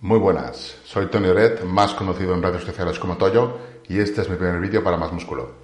Muy buenas, soy Tony Red, más conocido en redes sociales como Toyo, y este es mi primer vídeo para Más Músculo.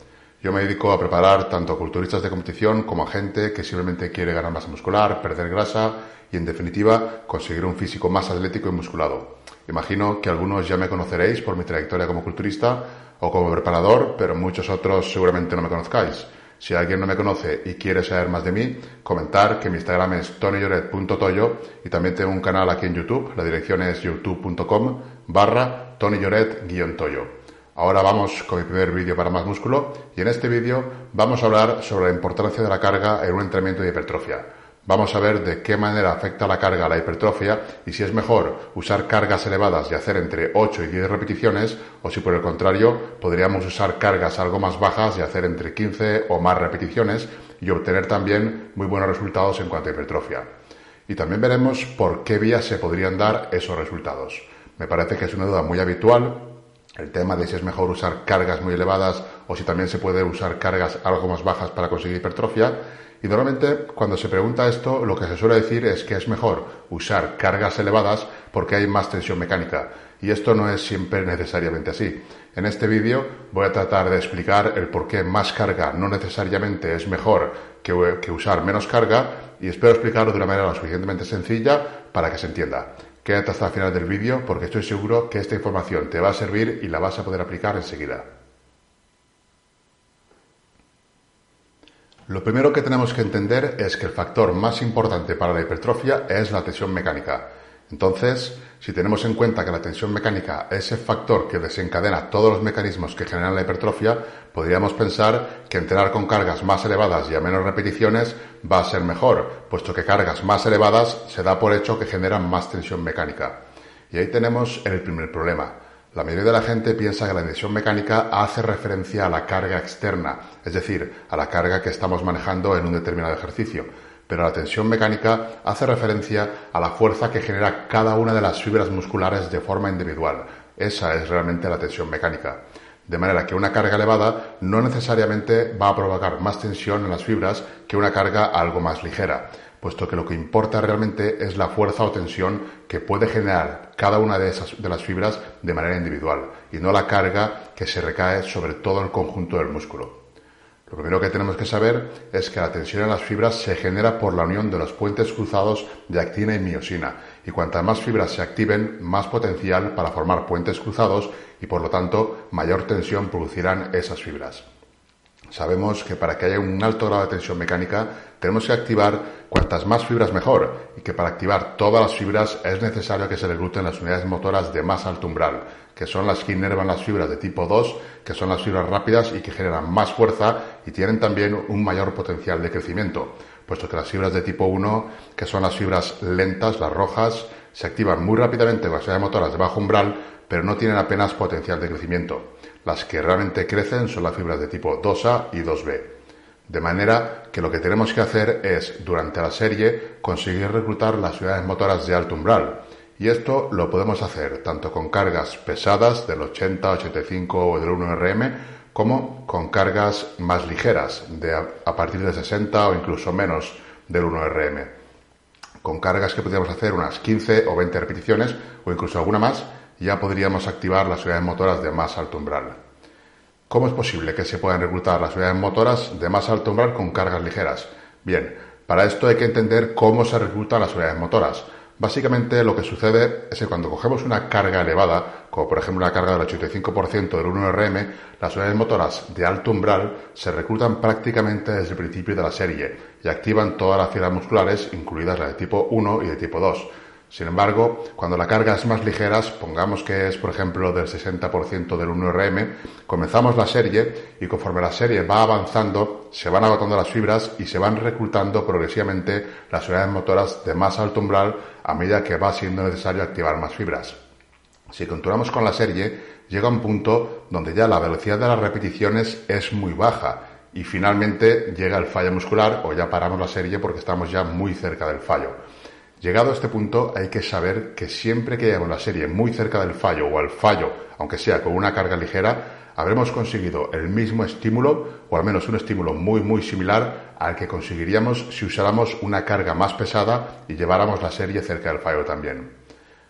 Yo me dedico a preparar tanto a culturistas de competición como a gente que simplemente quiere ganar masa muscular, perder grasa y, en definitiva, conseguir un físico más atlético y musculado. Imagino que algunos ya me conoceréis por mi trayectoria como culturista o como preparador, pero muchos otros seguramente no me conozcáis. Si alguien no me conoce y quiere saber más de mí, comentar que mi Instagram es tonyyoret.toyo y también tengo un canal aquí en YouTube. La dirección es youtube.com barra tonyyoret-toyo. Ahora vamos con mi primer vídeo para más músculo y en este vídeo vamos a hablar sobre la importancia de la carga en un entrenamiento de hipertrofia. Vamos a ver de qué manera afecta la carga a la hipertrofia y si es mejor usar cargas elevadas y hacer entre 8 y 10 repeticiones o si por el contrario podríamos usar cargas algo más bajas y hacer entre 15 o más repeticiones y obtener también muy buenos resultados en cuanto a hipertrofia. Y también veremos por qué vías se podrían dar esos resultados. Me parece que es una duda muy habitual el tema de si es mejor usar cargas muy elevadas o si también se puede usar cargas algo más bajas para conseguir hipertrofia y normalmente cuando se pregunta esto, lo que se suele decir es que es mejor usar cargas elevadas porque hay más tensión mecánica. Y esto no es siempre necesariamente así. En este vídeo voy a tratar de explicar el por qué más carga no necesariamente es mejor que, usar menos carga y espero explicarlo de una manera lo suficientemente sencilla para que se entienda. Quédate hasta el final del vídeo porque estoy seguro que esta información te va a servir y la vas a poder aplicar enseguida. Lo primero que tenemos que entender es que el factor más importante para la hipertrofia es la tensión mecánica. Entonces, si tenemos en cuenta que la tensión mecánica es el factor que desencadena todos los mecanismos que generan la hipertrofia, podríamos pensar que entrenar con cargas más elevadas y a menos repeticiones va a ser mejor, puesto que cargas más elevadas se da por hecho que generan más tensión mecánica. Y ahí tenemos el primer problema. La mayoría de la gente piensa que la tensión mecánica hace referencia a la carga externa, es decir, a la carga que estamos manejando en un determinado ejercicio. Pero la tensión mecánica hace referencia a la fuerza que genera cada una de las fibras musculares de forma individual. Esa es realmente la tensión mecánica. De manera que una carga elevada no necesariamente va a provocar más tensión en las fibras que una carga algo más ligera puesto que lo que importa realmente es la fuerza o tensión que puede generar cada una de esas de las fibras de manera individual y no la carga que se recae sobre todo el conjunto del músculo. Lo primero que tenemos que saber es que la tensión en las fibras se genera por la unión de los puentes cruzados de actina y miosina, y cuantas más fibras se activen, más potencial para formar puentes cruzados y por lo tanto mayor tensión producirán esas fibras. Sabemos que para que haya un alto grado de tensión mecánica tenemos que activar cuantas más fibras mejor y que para activar todas las fibras es necesario que se recluten las unidades motoras de más alto umbral, que son las que inervan las fibras de tipo 2, que son las fibras rápidas y que generan más fuerza y tienen también un mayor potencial de crecimiento, puesto que las fibras de tipo 1, que son las fibras lentas, las rojas, se activan muy rápidamente con las unidades motoras de bajo umbral, pero no tienen apenas potencial de crecimiento. Las que realmente crecen son las fibras de tipo 2A y 2B. De manera que lo que tenemos que hacer es, durante la serie, conseguir reclutar las unidades motoras de alto umbral. Y esto lo podemos hacer tanto con cargas pesadas del 80, 85 o del 1RM, como con cargas más ligeras, de a, partir de 60 o incluso menos del 1RM. Con cargas que podríamos hacer unas 15 o 20 repeticiones o incluso alguna más, ya podríamos activar las unidades motoras de más alto umbral. ¿Cómo es posible que se puedan reclutar las unidades motoras de más alto umbral con cargas ligeras? Bien, para esto hay que entender cómo se reclutan las unidades motoras. Básicamente lo que sucede es que cuando cogemos una carga elevada, como por ejemplo una carga del 85% del 1RM, las unidades motoras de alto umbral se reclutan prácticamente desde el principio de la serie y activan todas las fibras musculares, incluidas las de tipo 1 y de tipo 2. Sin embargo, cuando la carga es más ligera, pongamos que es por ejemplo del 60% del 1RM, comenzamos la serie y conforme la serie va avanzando, se van agotando las fibras y se van reclutando progresivamente las unidades motoras de más alto umbral a medida que va siendo necesario activar más fibras. Si continuamos con la serie, llega un punto donde ya la velocidad de las repeticiones es muy baja y finalmente llega el fallo muscular o ya paramos la serie porque estamos ya muy cerca del fallo. Llegado a este punto hay que saber que siempre que lleguemos la serie muy cerca del fallo o al fallo, aunque sea con una carga ligera, habremos conseguido el mismo estímulo o al menos un estímulo muy muy similar al que conseguiríamos si usáramos una carga más pesada y lleváramos la serie cerca del fallo también.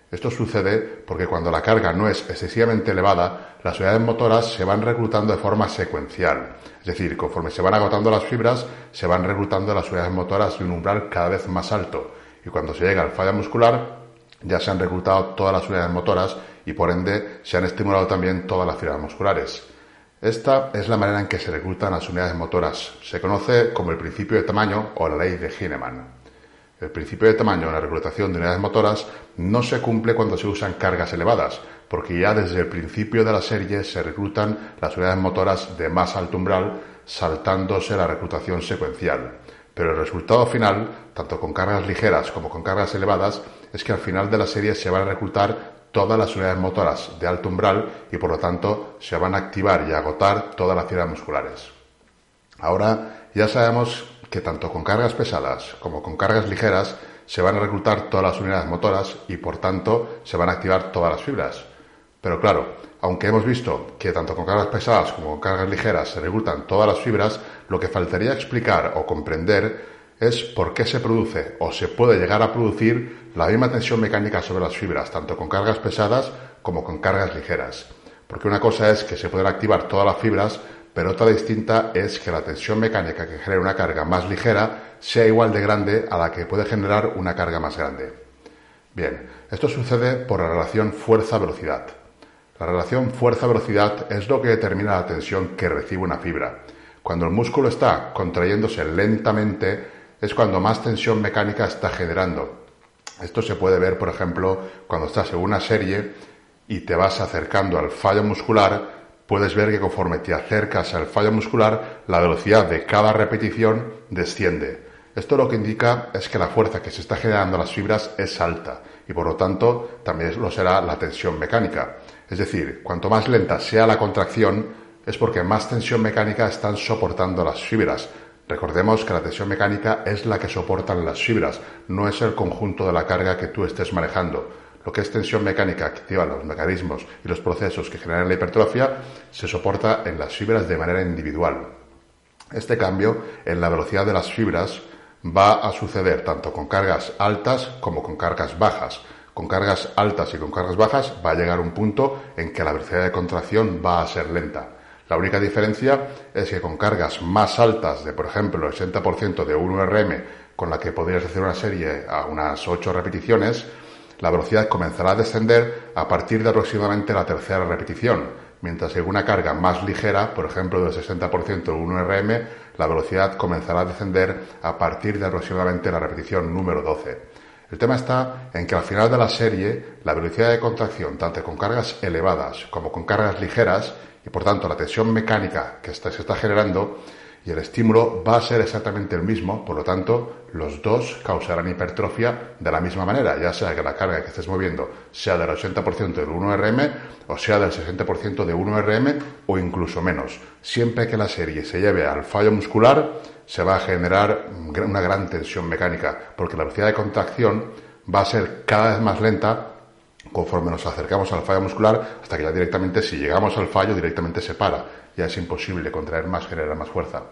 Esto sucede porque cuando la carga no es excesivamente elevada, las unidades motoras se van reclutando de forma secuencial. Es decir, conforme se van agotando las fibras, se van reclutando las unidades motoras de un umbral cada vez más alto. Y cuando se llega al falla muscular, ya se han reclutado todas las unidades motoras y por ende se han estimulado también todas las fibras musculares. Esta es la manera en que se reclutan las unidades motoras. Se conoce como el principio de tamaño o la ley de Heinemann. El principio de tamaño en la reclutación de unidades motoras no se cumple cuando se usan cargas elevadas, porque ya desde el principio de la serie se reclutan las unidades motoras de más alto umbral, saltándose la reclutación secuencial. Pero el resultado final, tanto con cargas ligeras como con cargas elevadas, es que al final de la serie se van a reclutar todas las unidades motoras de alto umbral y por lo tanto se van a activar y agotar todas las fibras musculares. Ahora ya sabemos que tanto con cargas pesadas como con cargas ligeras se van a reclutar todas las unidades motoras y por tanto se van a activar todas las fibras. Pero claro, aunque hemos visto que tanto con cargas pesadas como con cargas ligeras se reclutan todas las fibras, lo que faltaría explicar o comprender es por qué se produce o se puede llegar a producir la misma tensión mecánica sobre las fibras, tanto con cargas pesadas como con cargas ligeras. Porque una cosa es que se pueden activar todas las fibras, pero otra distinta es que la tensión mecánica que genera una carga más ligera sea igual de grande a la que puede generar una carga más grande. Bien, esto sucede por la relación fuerza-velocidad. La relación fuerza-velocidad es lo que determina la tensión que recibe una fibra. Cuando el músculo está contrayéndose lentamente, es cuando más tensión mecánica está generando. Esto se puede ver, por ejemplo, cuando estás en una serie y te vas acercando al fallo muscular, puedes ver que conforme te acercas al fallo muscular, la velocidad de cada repetición desciende. Esto lo que indica es que la fuerza que se está generando en las fibras es alta y por lo tanto también lo será la tensión mecánica. Es decir, cuanto más lenta sea la contracción, es porque más tensión mecánica están soportando las fibras, Recordemos que la tensión mecánica es la que soportan las fibras, no es el conjunto de la carga que tú estés manejando. Lo que es tensión mecánica activa los mecanismos y los procesos que generan la hipertrofia se soporta en las fibras de manera individual. Este cambio en la velocidad de las fibras va a suceder tanto con cargas altas como con cargas bajas. Con cargas altas y con cargas bajas va a llegar un punto en que la velocidad de contracción va a ser lenta. La única diferencia es que con cargas más altas de, por ejemplo, el 60% de 1RM, con la que podrías hacer una serie a unas 8 repeticiones, la velocidad comenzará a descender a partir de aproximadamente la tercera repetición, mientras que una carga más ligera, por ejemplo del 60% de 1RM, la velocidad comenzará a descender a partir de aproximadamente la repetición número 12. El tema está en que al final de la serie, la velocidad de contracción, tanto con cargas elevadas como con cargas ligeras, y por tanto la tensión mecánica que se está generando y el estímulo va a ser exactamente el mismo, por lo tanto los dos causarán hipertrofia de la misma manera, ya sea que la carga que estés moviendo sea del 80% del 1RM o sea del 60% de 1RM o incluso menos. Siempre que la serie se lleve al fallo muscular se va a generar una gran tensión mecánica porque la velocidad de contracción va a ser cada vez más lenta conforme nos acercamos al fallo muscular hasta que ya directamente, si llegamos al fallo, directamente se para. Ya es imposible contraer más, generar más fuerza.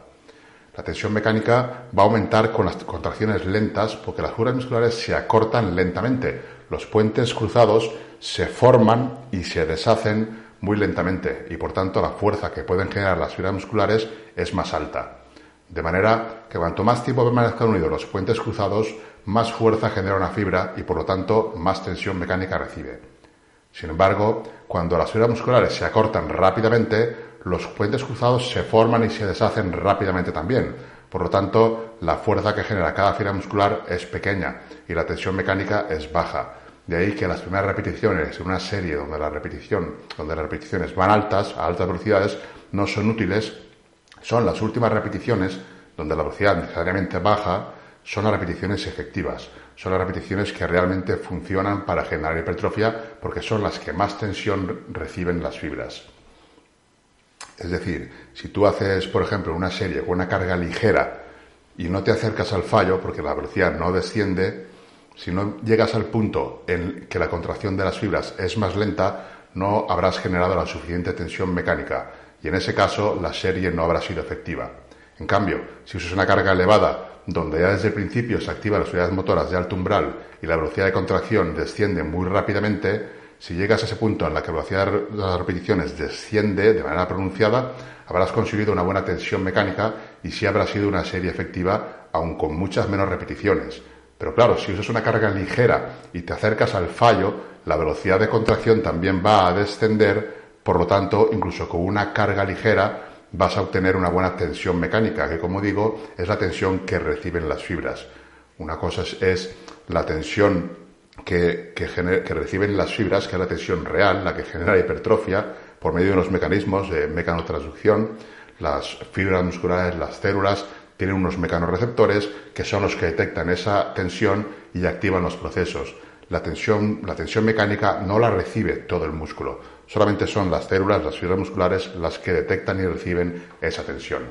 La tensión mecánica va a aumentar con las contracciones lentas porque las fibras musculares se acortan lentamente. Los puentes cruzados se forman y se deshacen muy lentamente y por tanto la fuerza que pueden generar las fibras musculares es más alta. De manera que cuanto más tiempo permanezcan unidos los puentes cruzados, más fuerza genera una fibra y por lo tanto más tensión mecánica recibe. Sin embargo, cuando las fibras musculares se acortan rápidamente, los puentes cruzados se forman y se deshacen rápidamente también. Por lo tanto, la fuerza que genera cada fibra muscular es pequeña y la tensión mecánica es baja. De ahí que las primeras repeticiones en una serie donde las repeticiones van altas, a altas velocidades, no son útiles, son las últimas repeticiones donde la velocidad necesariamente baja son las repeticiones efectivas, son las repeticiones que realmente funcionan para generar hipertrofia porque son las que más tensión reciben las fibras. Es decir, si tú haces, por ejemplo, una serie con una carga ligera y no te acercas al fallo porque la velocidad no desciende, si no llegas al punto en que la contracción de las fibras es más lenta, no habrás generado la suficiente tensión mecánica y en ese caso la serie no habrá sido efectiva. En cambio, si usas una carga elevada, donde ya desde el principio se activan las unidades motoras de alto umbral y la velocidad de contracción desciende muy rápidamente, si llegas a ese punto en la que la velocidad de las repeticiones desciende de manera pronunciada, habrás conseguido una buena tensión mecánica y sí habrá sido una serie efectiva, aun con muchas menos repeticiones. Pero claro, si usas una carga ligera y te acercas al fallo, la velocidad de contracción también va a descender, por lo tanto, incluso con una carga ligera vas a obtener una buena tensión mecánica, que como digo, es la tensión que reciben las fibras. Una cosa es, la tensión que, que, reciben las fibras, que es la tensión real, la que genera hipertrofia, por medio de unos mecanismos de mecanotransducción. Las fibras musculares, las células, tienen unos mecanorreceptores que son los que detectan esa tensión y activan los procesos. La tensión, la tensión mecánica no la recibe todo el músculo, solamente son las células, las fibras musculares, las que detectan y reciben esa tensión.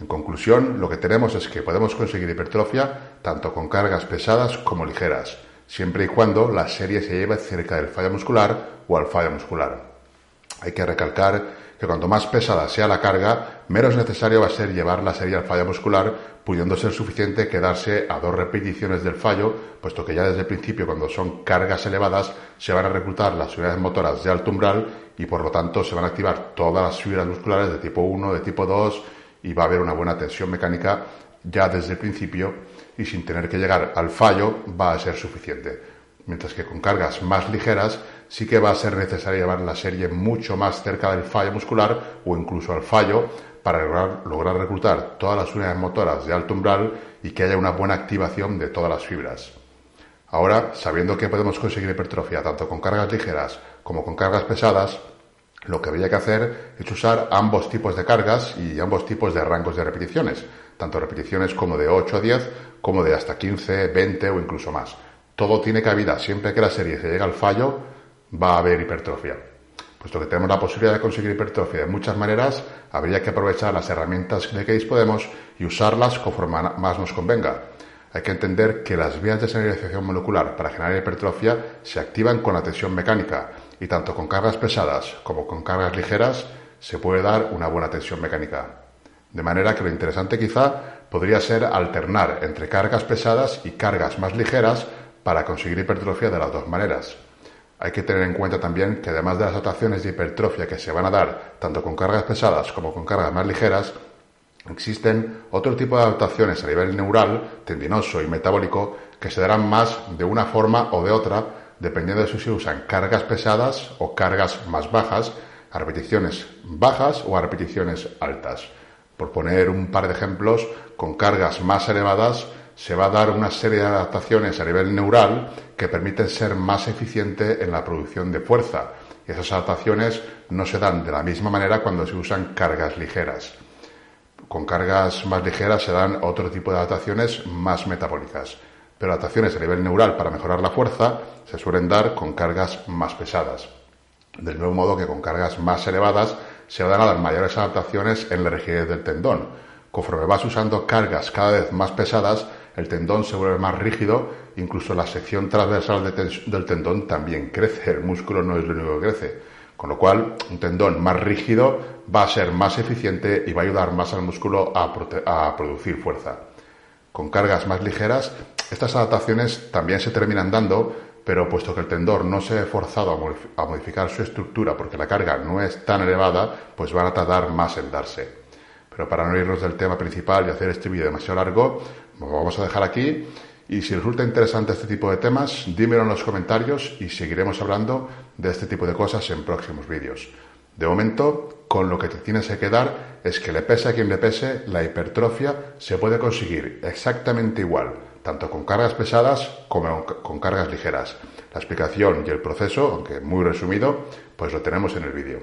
En conclusión, lo que tenemos es que podemos conseguir hipertrofia tanto con cargas pesadas como ligeras, siempre y cuando la serie se lleve cerca del fallo muscular o al fallo muscular. Hay que recalcar que cuanto más pesada sea la carga, menos necesario va a ser llevar la serie al fallo muscular, pudiendo ser suficiente quedarse a dos repeticiones del fallo, puesto que ya desde el principio, cuando son cargas elevadas, se van a reclutar las unidades motoras de alto umbral y por lo tanto se van a activar todas las fibras musculares de tipo 1, de tipo 2 y va a haber una buena tensión mecánica ya desde el principio y sin tener que llegar al fallo va a ser suficiente. Mientras que con cargas más ligeras sí que va a ser necesario llevar la serie mucho más cerca del fallo muscular o incluso al fallo para lograr, reclutar todas las unidades motoras de alto umbral y que haya una buena activación de todas las fibras. Ahora, sabiendo que podemos conseguir hipertrofia tanto con cargas ligeras como con cargas pesadas, lo que habría que hacer es usar ambos tipos de cargas y ambos tipos de rangos de repeticiones, tanto repeticiones como de 8 a 10 como de hasta 15, 20 o incluso más todo tiene cabida. Siempre que la serie se llega al fallo, va a haber hipertrofia. Puesto que tenemos la posibilidad de conseguir hipertrofia de muchas maneras, habría que aprovechar las herramientas de que disponemos y usarlas conforme más nos convenga. Hay que entender que las vías de señalización molecular para generar hipertrofia se activan con la tensión mecánica y tanto con cargas pesadas como con cargas ligeras se puede dar una buena tensión mecánica. De manera que lo interesante quizá podría ser alternar entre cargas pesadas y cargas más ligeras para conseguir hipertrofia de las dos maneras. Hay que tener en cuenta también que además de las adaptaciones de hipertrofia que se van a dar tanto con cargas pesadas como con cargas más ligeras, existen otro tipo de adaptaciones a nivel neural, tendinoso y metabólico que se darán más de una forma o de otra dependiendo de si se usan cargas pesadas o cargas más bajas, a repeticiones bajas o a repeticiones altas. Por poner un par de ejemplos, con cargas más elevadas se va a dar una serie de adaptaciones a nivel neural que permiten ser más eficiente en la producción de fuerza. Y esas adaptaciones no se dan de la misma manera cuando se usan cargas ligeras. Con cargas más ligeras se dan otro tipo de adaptaciones más metabólicas. Pero adaptaciones a nivel neural para mejorar la fuerza se suelen dar con cargas más pesadas. Del mismo modo que con cargas más elevadas se van a dar mayores adaptaciones en la rigidez del tendón. Conforme vas usando cargas cada vez más pesadas, el tendón se vuelve más rígido, incluso la sección transversal del tendón también crece, el músculo no es lo único que crece. Con lo cual, un tendón más rígido va a ser más eficiente y va a ayudar más al músculo a, producir fuerza. Con cargas más ligeras, estas adaptaciones también se terminan dando, pero puesto que el tendón no se ha forzado a modificar su estructura porque la carga no es tan elevada, pues van a tardar más en darse. Pero para no irnos del tema principal y hacer este vídeo demasiado largo, vamos a dejar aquí. Y si resulta interesante este tipo de temas, dímelo en los comentarios y seguiremos hablando de este tipo de cosas en próximos vídeos. De momento, con lo que te tienes que quedar es que le pese a quien le pese, la hipertrofia se puede conseguir exactamente igual, tanto con cargas pesadas como con cargas ligeras. La explicación y el proceso, aunque muy resumido, pues lo tenemos en el vídeo.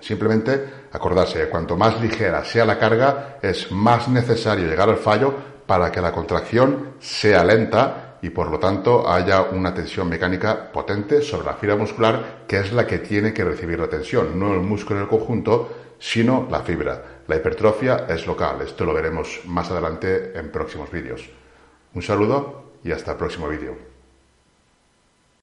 Simplemente acordarse que cuanto más ligera sea la carga, es más necesario llegar al fallo para que la contracción sea lenta y por lo tanto haya una tensión mecánica potente sobre la fibra muscular que es la que tiene que recibir la tensión, no el músculo en el conjunto, sino la fibra. La hipertrofia es local, esto lo veremos más adelante en próximos vídeos. Un saludo y hasta el próximo vídeo.